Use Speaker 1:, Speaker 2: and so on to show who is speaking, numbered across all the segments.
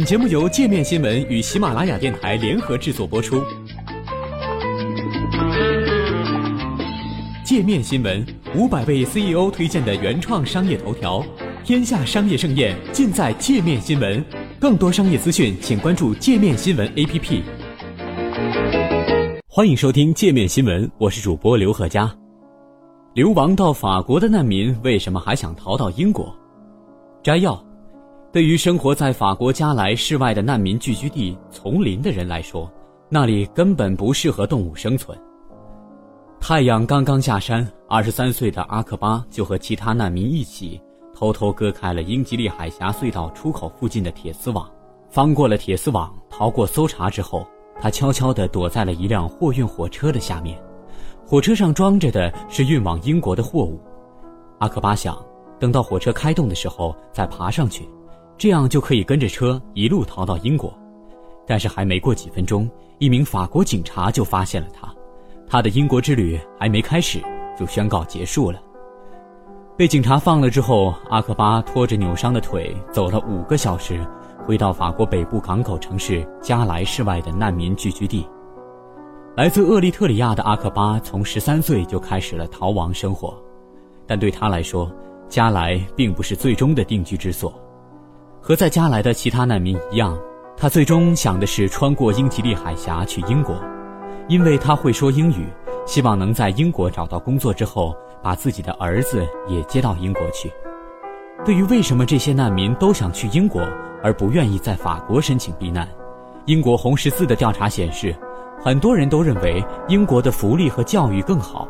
Speaker 1: 本节目由界面新闻与喜马拉雅电台联合制作播出。界面新闻五百位 CEO 推荐的原创商业头条，天下商业盛宴尽在界面新闻。更多商业资讯，请关注界面新闻 APP。欢迎收听界面新闻，我是主播刘贺佳。流亡到法国的难民为什么还想逃到英国？摘要：对于生活在法国加莱市外的难民聚居地丛林的人来说，那里根本不适合动物生存。太阳刚刚下山，二十三岁的阿克巴就和其他难民一起，偷偷割开了英吉利海峡隧道出口附近的铁丝网，翻过了铁丝网，逃过搜查之后，他悄悄地躲在了一辆货运火车的下面。火车上装着的是运往英国的货物。阿克巴想，等到火车开动的时候再爬上去，这样就可以跟着车一路逃到英国。但是还没过几分钟，一名法国警察就发现了他。他的英国之旅还没开始，就宣告结束了。被警察放了之后，阿克巴拖着扭伤的腿走了五个小时，回到法国北部港口城市加莱市外的难民聚居地。来自厄立特里亚的阿克巴从十三岁就开始了逃亡生活，但对他来说，加莱并不是最终的定居之所。和在加来的其他难民一样，他最终想的是穿过英吉利海峡去英国。因为他会说英语，希望能在英国找到工作之后，把自己的儿子也接到英国去。对于为什么这些难民都想去英国而不愿意在法国申请避难，英国红十字的调查显示，很多人都认为英国的福利和教育更好，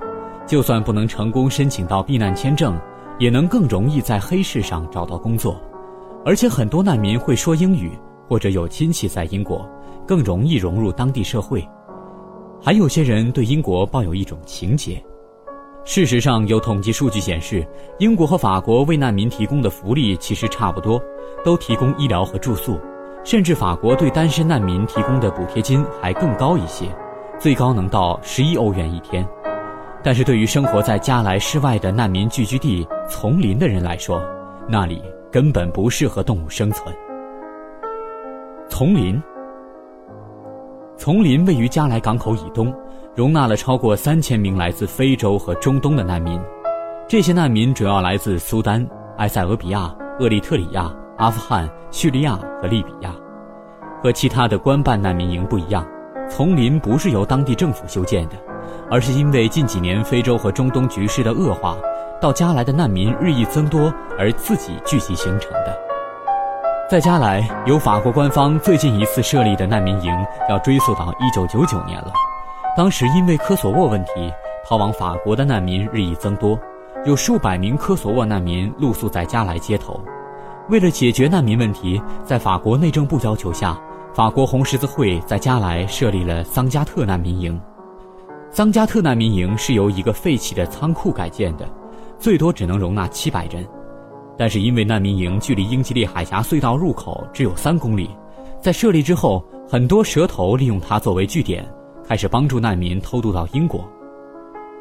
Speaker 1: 就算不能成功申请到避难签证，也能更容易在黑市上找到工作。而且很多难民会说英语，或者有亲戚在英国，更容易融入当地社会。还有些人对英国抱有一种情结。事实上，有统计数据显示，英国和法国为难民提供的福利其实差不多，都提供医疗和住宿，甚至法国对单身难民提供的补贴金还更高一些，最高能到十一欧元一天。但是对于生活在加莱市外的难民聚居地丛林的人来说，那里根本不适合动物生存。丛林。丛林位于加莱港口以东，容纳了超过三千名来自非洲和中东的难民。这些难民主要来自苏丹、埃塞俄比亚、厄立特里亚、阿富汗、叙利亚和利比亚。和其他的官办难民营不一样，丛林不是由当地政府修建的，而是因为近几年非洲和中东局势的恶化，到加来的难民日益增多而自己聚集形成的。在加来，由法国官方最近一次设立的难民营要追溯到1999年了。当时因为科索沃问题，逃往法国的难民日益增多，有数百名科索沃难民露宿在加来街头。为了解决难民问题，在法国内政部要求下，法国红十字会在加来设立了桑加特难民营。桑加特难民营是由一个废弃的仓库改建的，最多只能容纳700人。但是因为难民营距离英吉利海峡隧道入口只有三公里，在设立之后，很多蛇头利用它作为据点，开始帮助难民偷渡到英国。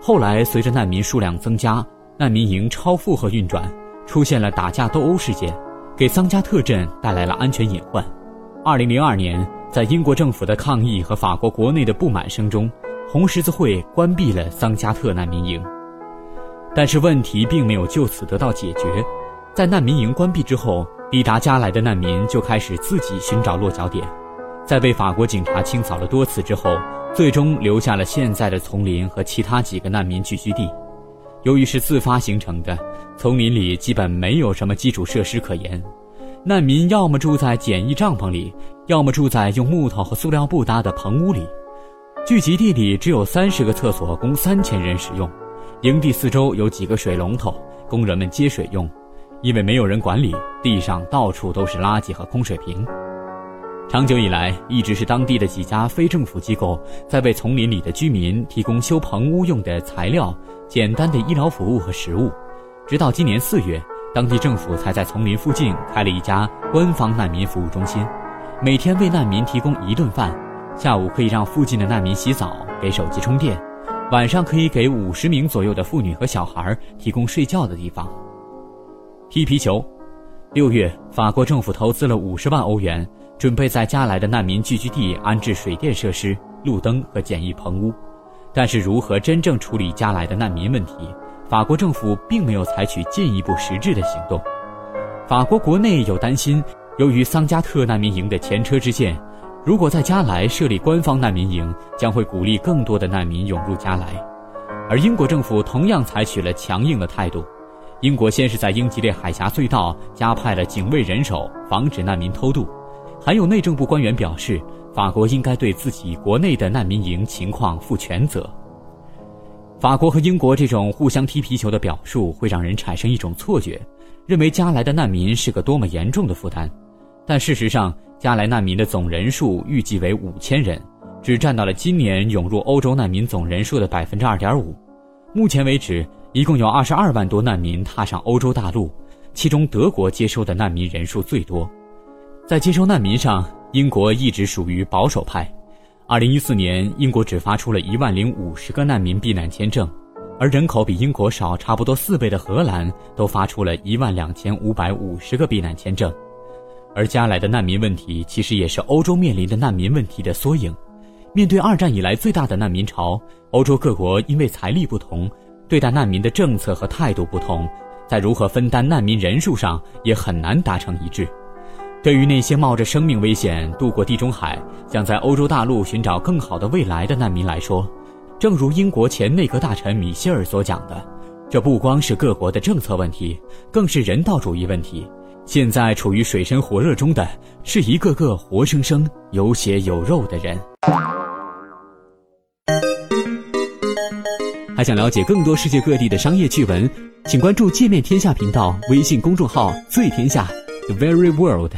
Speaker 1: 后来随着难民数量增加，难民营超负荷运转，出现了打架斗殴事件，给桑加特镇带来了安全隐患。二零零二年，在英国政府的抗议和法国国内的不满声中，红十字会关闭了桑加特难民营。但是问题并没有就此得到解决。在难民营关闭之后，抵达加来的难民就开始自己寻找落脚点。在被法国警察清扫了多次之后，最终留下了现在的丛林和其他几个难民聚居地。由于是自发形成的，丛林里基本没有什么基础设施可言。难民要么住在简易帐篷里，要么住在用木头和塑料布搭的棚屋里。聚集地里只有三十个厕所供三千人使用，营地四周有几个水龙头供人们接水用。因为没有人管理，地上到处都是垃圾和空水瓶。长久以来，一直是当地的几家非政府机构在为丛林里的居民提供修棚屋用的材料、简单的医疗服务和食物。直到今年四月，当地政府才在丛林附近开了一家官方难民服务中心，每天为难民提供一顿饭，下午可以让附近的难民洗澡、给手机充电，晚上可以给五十名左右的妇女和小孩提供睡觉的地方。踢皮球，六月，法国政府投资了五十万欧元，准备在加来的难民聚居地安置水电设施、路灯和简易棚屋。但是，如何真正处理加来的难民问题，法国政府并没有采取进一步实质的行动。法国国内有担心，由于桑加特难民营的前车之鉴，如果在加来设立官方难民营，将会鼓励更多的难民涌入加来。而英国政府同样采取了强硬的态度。英国先是在英吉利海峡隧道加派了警卫人手，防止难民偷渡。还有内政部官员表示，法国应该对自己国内的难民营情况负全责。法国和英国这种互相踢皮球的表述，会让人产生一种错觉，认为加来的难民是个多么严重的负担。但事实上，加来难民的总人数预计为五千人。只占到了今年涌入欧洲难民总人数的百分之二点五。目前为止，一共有二十二万多难民踏上欧洲大陆，其中德国接收的难民人数最多。在接收难民上，英国一直属于保守派。二零一四年，英国只发出了一万零五十个难民避难签证，而人口比英国少差不多四倍的荷兰，都发出了一万两千五百五十个避难签证。而加来的难民问题，其实也是欧洲面临的难民问题的缩影。面对二战以来最大的难民潮，欧洲各国因为财力不同，对待难民的政策和态度不同，在如何分担难民人数上也很难达成一致。对于那些冒着生命危险渡过地中海，想在欧洲大陆寻找更好的未来的难民来说，正如英国前内阁大臣米歇尔所讲的，这不光是各国的政策问题，更是人道主义问题。现在处于水深火热中的是一个个活生生有血有肉的人。还想了解更多世界各地的商业趣闻，请关注“界面天下”频道微信公众号“最天下 ”，The Very World。